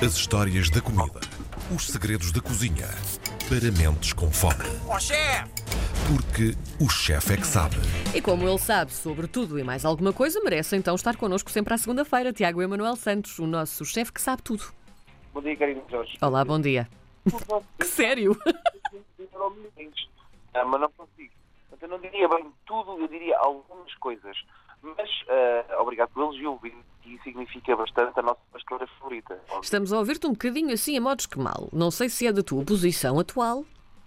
As histórias da comida. Os segredos da cozinha. Para mentes com fome. Ó chefe! Porque o chefe é que sabe. E como ele sabe sobre tudo e mais alguma coisa, merece então estar connosco sempre à segunda-feira. Tiago Emanuel Santos, o nosso chefe que sabe tudo. Bom dia, Karina Jorge. Olá, bom dia. Que sério? Ah, mas não consigo. Portanto, eu não diria bem tudo, eu diria algumas coisas. Mas, ah, obrigado pelo elogio, e significa bastante a nossa pastora favorita. Estamos a ouvir-te um bocadinho assim a modos que mal. Não sei se é da tua posição atual.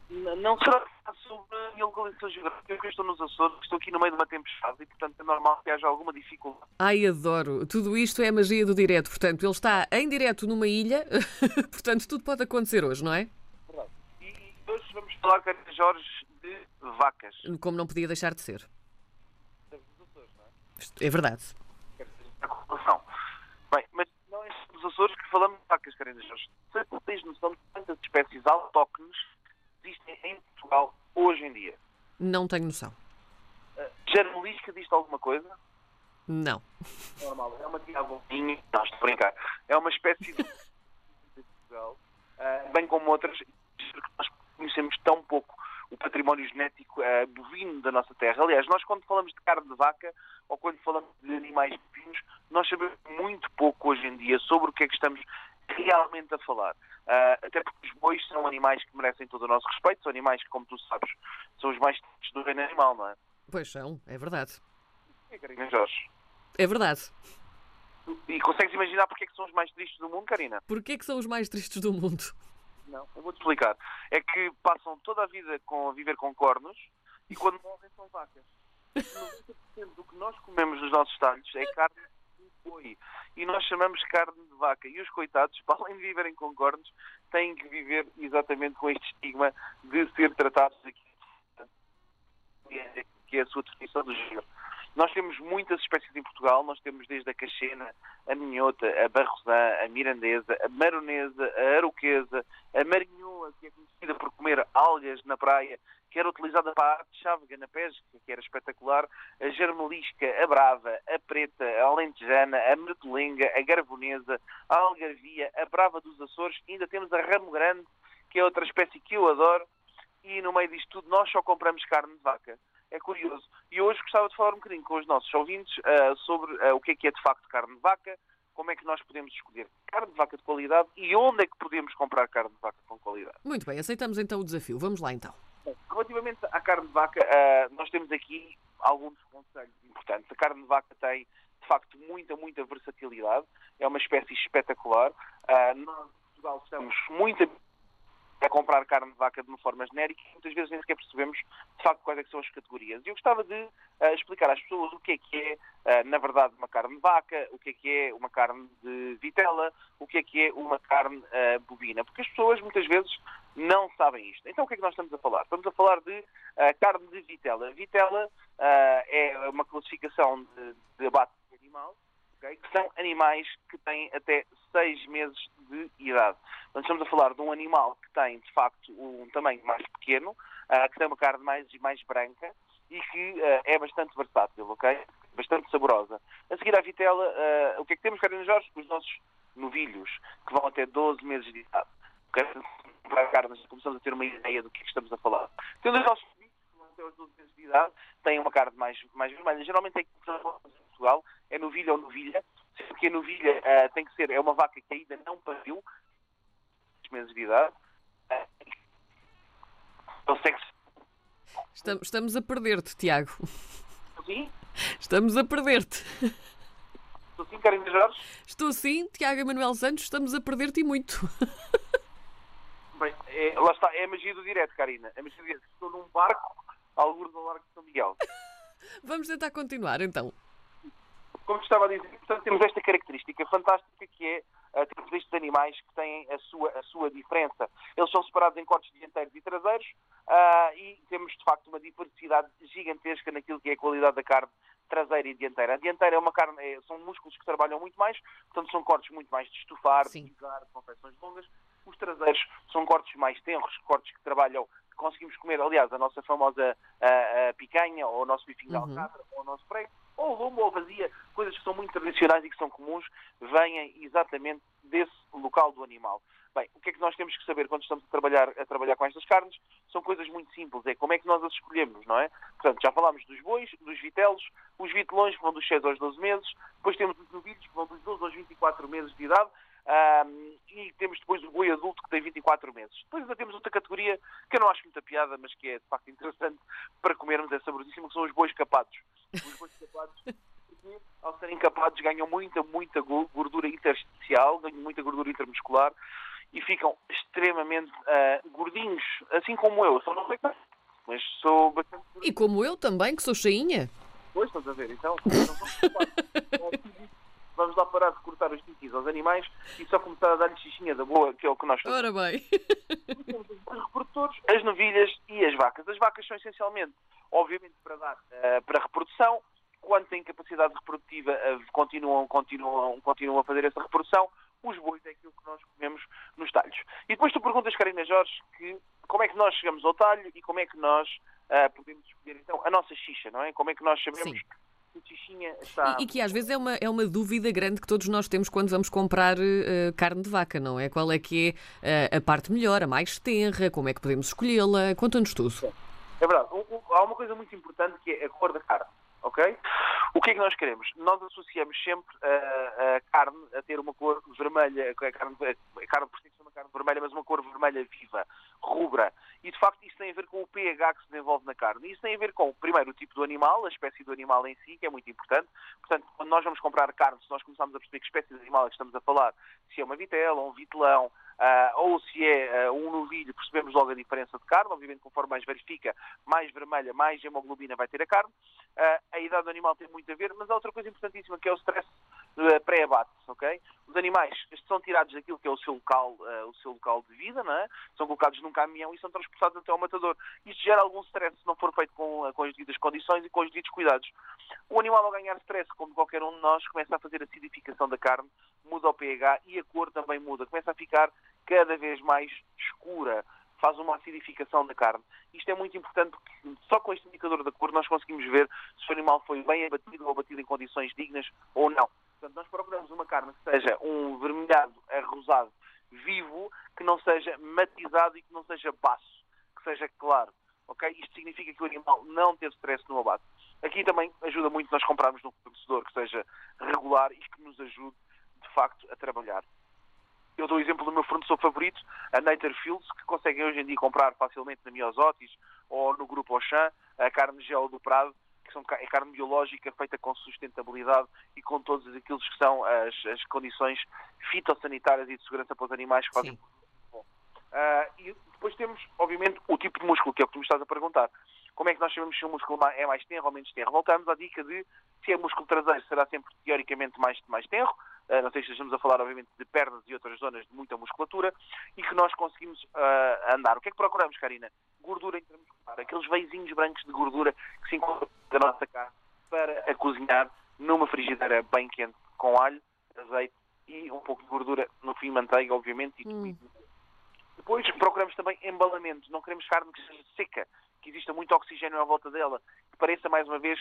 N- Não será sobre a minha localização geográfica, porque eu estou nos Açores, estou aqui no meio de uma tempestade e, portanto, é normal que haja alguma dificuldade. Ai, adoro. Tudo isto é a magia do direto. Portanto, ele está em direto numa ilha. Portanto, tudo pode acontecer hoje, não é? Verdade. E, hoje vamos falar, Karina Jorge, de vacas. Como não podia deixar de ser. É? É verdade. a correlação. Bem, mas não é nos Açores que falamos de vacas, Karina Jorge. Você tens noção de quantas espécies autóctones existem em Portugal hoje em dia? Não tenho noção. Uh, Jarmelisca diz-te alguma coisa? Não. Normal, é uma diabolinha. Não, estou a brincar. É uma espécie de Portugal, uh, bem como outras, porque nós conhecemos tão pouco o património genético uh, bovino da nossa terra. Aliás, nós quando falamos de carne de vaca ou quando falamos de animais bovinos, nós sabemos muito pouco hoje em dia sobre o que é que estamos realmente a falar. Uh, até porque os bois são animais que merecem todo o nosso respeito, são animais que, como tu sabes, são os mais tristes do reino animal, não é? Pois são, é verdade. É, Karina Jorge. É verdade. E consegues imaginar porque é que são os mais tristes do mundo, Karina? Porquê que são os mais tristes do mundo? Não, eu vou-te explicar. É que passam toda a vida com, a viver com cornos e quando morrem são vacas. 90% do que nós comemos nos nossos talhos é carne de boi. E nós chamamos carne de vaca. E os coitados, para além de viverem com cornos, têm que viver exatamente com este estigma de ser tratados aqui que é a sua definição do género. Nós temos muitas espécies em Portugal, nós temos desde a cachena, a minhota, a barrosã, a mirandesa, a maronesa, a aroquesa, a marinhoa, que é conhecida por comer algas na praia, que era utilizada para a arte chávega na pesca, que era espetacular, a germelisca, a brava, a preta, a alentejana, a mertolenga, a garbonesa, a algarvia, a brava dos Açores, e ainda temos a ramo grande, que é outra espécie que eu adoro, e no meio disto tudo nós só compramos carne de vaca. É curioso. E hoje gostava de falar um bocadinho com os nossos ouvintes ah, sobre ah, o que é que é de facto carne de vaca, como é que nós podemos escolher carne de vaca de qualidade e onde é que podemos comprar carne de vaca com qualidade. Muito bem, aceitamos então o desafio. Vamos lá então. Bem, Relativamente à carne de vaca, ah, nós temos aqui alguns conselhos importantes. A carne de vaca tem, de facto, muita, muita versatilidade. É uma espécie espetacular. Nós, em Portugal, estamos muito a comprar carne de vaca de uma forma genérica e muitas vezes nem sequer percebemos, de facto, quais é são as categorias. E eu gostava de ah, explicar às pessoas o que é que é, ah, na verdade, uma carne de vaca, o que é que é uma carne de vitela, o que é que é uma carne ah, bovina. Porque as pessoas, muitas vezes, não sabem isto. Então, o que é que nós estamos a falar? Estamos a falar de carne de vitela. Vitela é uma classificação de, de abate de animal, ok? que são animais que têm até seis meses de idade. Estamos a falar de um animal que tem, de facto, um tamanho mais pequeno, ah, que tem uma carne mais, mais branca e que ah, é bastante versátil, ok? Bastante saborosa. A seguir à vitela, ah, o que é que temos, Carolina Jorge? Os nossos novilhos, que vão até 12 meses de idade. Para carnes, começamos a ter uma ideia do que é que estamos a falar. Tendo os nossos novilhos, que vão até aos 12 meses de idade, têm uma carne mais, mais vermelha. Geralmente é que Portugal é novilha ou novilha, sendo que a novilha ah, tem que ser, é uma vaca que ainda não pariu, meses de idade. Ah, Consegue-se Estamos, estamos a perder-te, Tiago. assim? Estamos a perder-te. Estou assim, Karina Jorge? Estou sim, Tiago Emanuel Santos, estamos a perder-te e muito. Bem, é, lá está, é a magia do direto, Karina. A magia do direto. Estou num barco, alguns ao largo de São Miguel. Vamos tentar continuar então. Como estava a dizer, portanto, temos esta característica fantástica que é uh, termos estes animais que têm a sua, a sua diferença. Eles são separados em cortes dianteiros e traseiros ah, e temos, de facto, uma diversidade gigantesca naquilo que é a qualidade da carne traseira e dianteira. A dianteira é uma carne, é- são músculos que trabalham muito mais, portanto são cortes muito mais de estufar, de Sim. de confecções longas. Os traseiros são cortes mais tenros, cortes que trabalham, conseguimos comer, aliás, a nossa famosa ah, ah, picanha, ou o nosso bifinho de Uhum. alcatra, ou o nosso prego, ou lombo ou vazia, coisas que são muito tradicionais e que são comuns, vêm exatamente desse local do animal. Bem, o que é que nós temos que saber quando estamos a trabalhar, a trabalhar com estas carnes? São coisas muito simples, é como é que nós as escolhemos, não é? Portanto, já falámos dos bois, dos vitelos, os vitelões que vão dos 6 aos 12 meses, depois temos os novilhos que vão dos 12 aos 24 meses de idade, um, e temos depois o boi adulto que tem 24 meses. Depois ainda temos outra categoria que eu não acho muita piada, mas que é de facto interessante para comermos, é saborosíssimo, que são os bois capados. Os bois porque, ao serem capados, ganham muita, muita gordura intersticial, ganham muita gordura intermuscular e ficam extremamente uh, gordinhos, assim como eu. Só não sei como, mas sou bastante. E como eu também, que sou cheinha. Pois, estás a ver, então. Vamos lá parar de cortar os titis aos animais e só começar a dar-lhes xixinha da boa, que é o que nós fazemos. Ora bem. Temos os reprodutores, as novilhas e as vacas. As vacas são essencialmente, obviamente, para dar uh, para reprodução. Quando têm capacidade reprodutiva, uh, continuam, continuam, continuam a fazer essa reprodução. Os bois é aquilo que nós comemos nos talhos. E depois tu perguntas, Karina Jorge, que como é que nós chegamos ao talho e como é que nós uh, podemos escolher então a nossa xixa, não é? Como é que nós sabemos Sim Está... E, e, que às vezes é uma, é uma dúvida grande que todos nós temos quando vamos comprar uh, carne de vaca, não é? Qual é que é uh, a parte melhor, a mais tenra, como é que podemos escolhê-la? Conta-nos tudo. É verdade. há uma coisa muito importante que é a cor da carne, ok? O que é que nós queremos? Nós associamos sempre a, a carne a ter uma cor vermelha, a carne, a carne por si uma carne vermelha, mas uma cor vermelha viva, rubra. E de facto isso tem a ver com o pH que se desenvolve na carne. Isso tem a ver com, primeiro, o tipo do animal, a espécie do animal em si, que é muito importante. Portanto, quando nós vamos comprar carne, se nós começarmos a perceber que espécie de animal é que estamos a falar, se é uma vitela, um vitelão, uh, ou se é uh, um novilho, percebemos logo a diferença de carne. Obviamente, conforme mais verifica, mais vermelha, mais hemoglobina vai ter a carne. Uh, a idade do animal tem muito a ver, mas há outra coisa importantíssima que é o stress pré-abate, ok? Os animais são tirados daquilo que é o seu local, o seu local de vida, não é? São colocados num caminhão e são transportados até ao matador. Isto gera algum stress se não for feito com, com as devidas condições e com os devidos cuidados. O animal, ao ganhar stress, como qualquer um de nós, começa a fazer acidificação da carne, muda o pH e a cor também muda. Começa a ficar cada vez mais escura, faz uma acidificação da carne. Isto é muito importante porque só com este indicador da cor nós conseguimos ver se o animal foi bem abatido ou abatido em condições dignas ou não. Portanto, nós procuramos uma carne que seja um vermelhado arrosado vivo, que não seja matizado e que não seja baço, que seja claro. Okay? Isto significa que o animal não teve stress no abate. Aqui também ajuda muito nós comprarmos num fornecedor que seja regular e que nos ajude, de facto, a trabalhar. Eu dou o exemplo do meu fornecedor favorito, a Nature Fields, que conseguem hoje em dia comprar facilmente na Miosotis ou no Grupo Auchan, a carne gel do Prado, que são, é carne biológica feita com sustentabilidade e com todos aqueles que são as, as condições fitossanitárias e de segurança para os animais que fazem. Uh, e depois temos, obviamente, o tipo de músculo, que é o que tu me estás a perguntar. Como é que nós sabemos se o músculo é mais tenro ou menos tenro? Voltamos à dica de se é músculo traseiro, será sempre teoricamente mais, mais tenro. Uh, não sei se estamos a falar, obviamente, de pernas e outras zonas de muita musculatura e que nós conseguimos uh, andar. O que é que procuramos, Karina? Gordura intramuscular, aqueles veizinhos brancos de gordura que se encontram na nossa carne para a cozinhar numa frigideira bem quente com alho, azeite e um pouco de gordura, no fim manteiga, obviamente, e hum. Depois procuramos também embalamento, não queremos carne que seja seca, que exista muito oxigênio à volta dela, que pareça mais uma vez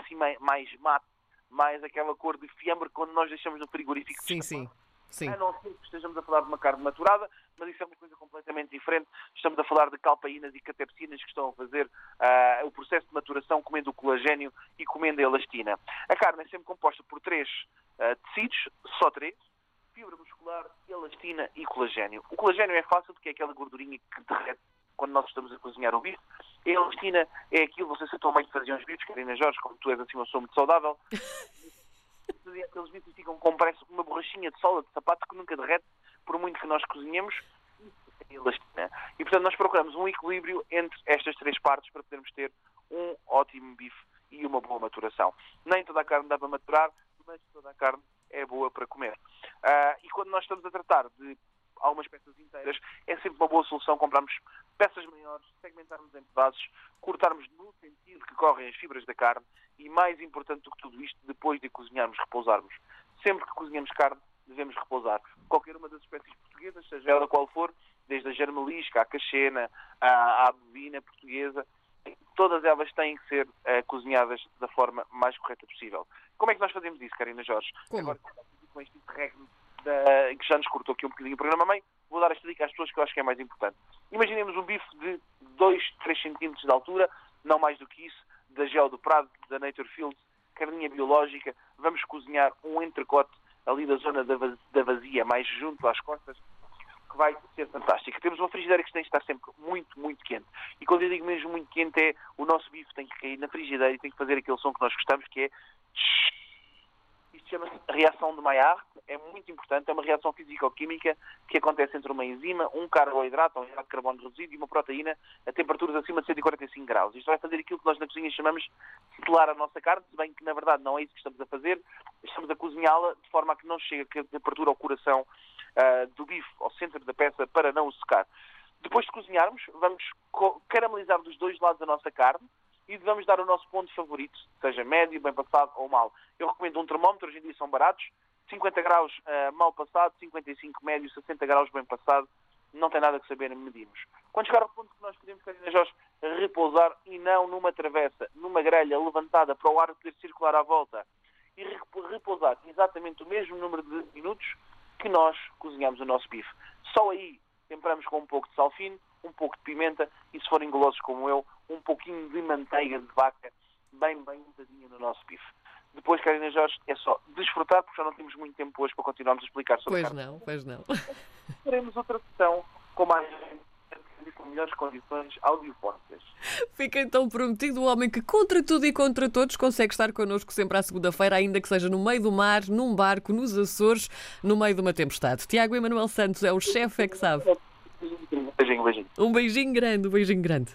assim mais mate, mais aquela cor de fiambre quando nós deixamos no frigorífico. Sim, sim. Sim. A não ser que estejamos a falar de uma carne maturada, mas isso é uma coisa completamente diferente. Estamos a falar de calpaínas e catepsinas que estão a fazer uh, o processo de maturação comendo o colagênio e comendo a elastina. A carne é sempre composta por três uh, tecidos, só três, fibra muscular, elastina e colagênio. O colagênio é fácil porque é aquela gordurinha que derrete quando nós estamos a cozinhar o bife. A elastina é aquilo, sei se a tua mãe fazia uns bifes, Carina Jorge, como tu és assim uma pessoa muito saudável. Aqueles bifes ficam com parece uma borrachinha de sola de sapato que nunca derrete, por muito que nós cozinhemos. É elastina. E portanto nós procuramos um equilíbrio entre estas três partes para podermos ter um ótimo bife e uma boa maturação. Nem toda a carne dá para maturar, mas toda a carne é boa para comer. Uh, e quando nós estamos a tratar de algumas peças inteiras, é sempre uma boa solução comprarmos peças maiores, segmentarmos em pedaços, cortarmos no sentido que correm as fibras da carne e, mais importante do que tudo isto, depois de cozinharmos, repousarmos. Sempre que cozinhamos carne, devemos repousar. Qualquer uma das espécies portuguesas, seja ela qual for, desde a germelisca, à cachena, à, à bovina portuguesa, todas elas têm que ser uh, cozinhadas da forma mais correta possível. Como é que nós fazemos isso, Karina Jorge? Como? Agora, com este interregno que já nos cortou aqui um bocadinho o programa mãe, vou dar esta dica às pessoas que eu acho que é mais importante. Imaginemos um bife de 2, 3 centímetros de altura, não mais do que isso, da Gel do Prado, da Nature Fields, carninha biológica, vamos cozinhar um entrecote ali da zona da vazia, mais junto às costas, que vai ser fantástica. Temos uma frigideira que tem que estar sempre muito, muito quente. E quando eu digo mesmo muito quente é o nosso bife tem que cair na frigideira e tem que fazer aquele som que nós gostamos, que é chama-se reação de Maillard, é muito importante, é uma reação físico-química que acontece entre uma enzima, um carboidrato, um hidrato de carbono reduzido e uma proteína a temperaturas acima de 145 graus. Isto vai fazer aquilo que nós na cozinha chamamos de selar a nossa carne, se bem que na verdade não é isso que estamos a fazer, estamos a cozinhá-la de forma a que não chegue a temperatura ao coração uh, do bife, ao centro da peça, para não o secar. Depois de cozinharmos, vamos caramelizar dos dois lados a nossa carne, e devemos dar o nosso ponto favorito, seja médio, bem passado ou mal. Eu recomendo um termómetro, hoje em dia são baratos, 50 graus uh, mal passado, 55 médio, 60 graus bem passado, não tem nada que saber medimos. Quando chegar ao ponto que nós podemos, Carina Jorge, repousar e não numa travessa, numa grelha levantada para o ar poder circular à volta e repousar exatamente o mesmo número de minutos que nós cozinhamos o nosso bife. Só aí temperamos com um pouco de sal fino, um pouco de pimenta e, se forem golosos como eu, um pouquinho de manteiga de vaca bem, bem untadinha no nosso bife. Depois, Karina Jorge, é só desfrutar, porque já não temos muito tempo hoje para continuarmos a explicar sobre Pois não, pois não. Faremos outra sessão com mais com melhores condições audiofónicas. Fica então prometido o homem que, contra tudo e contra todos, consegue estar connosco sempre à segunda-feira, ainda que seja no meio do mar, num barco, nos Açores, no meio de uma tempestade. Tiago Emanuel Santos é o chefe, é que sabe. Um beijinho, um beijinho. Um beijinho grande, um beijinho grande.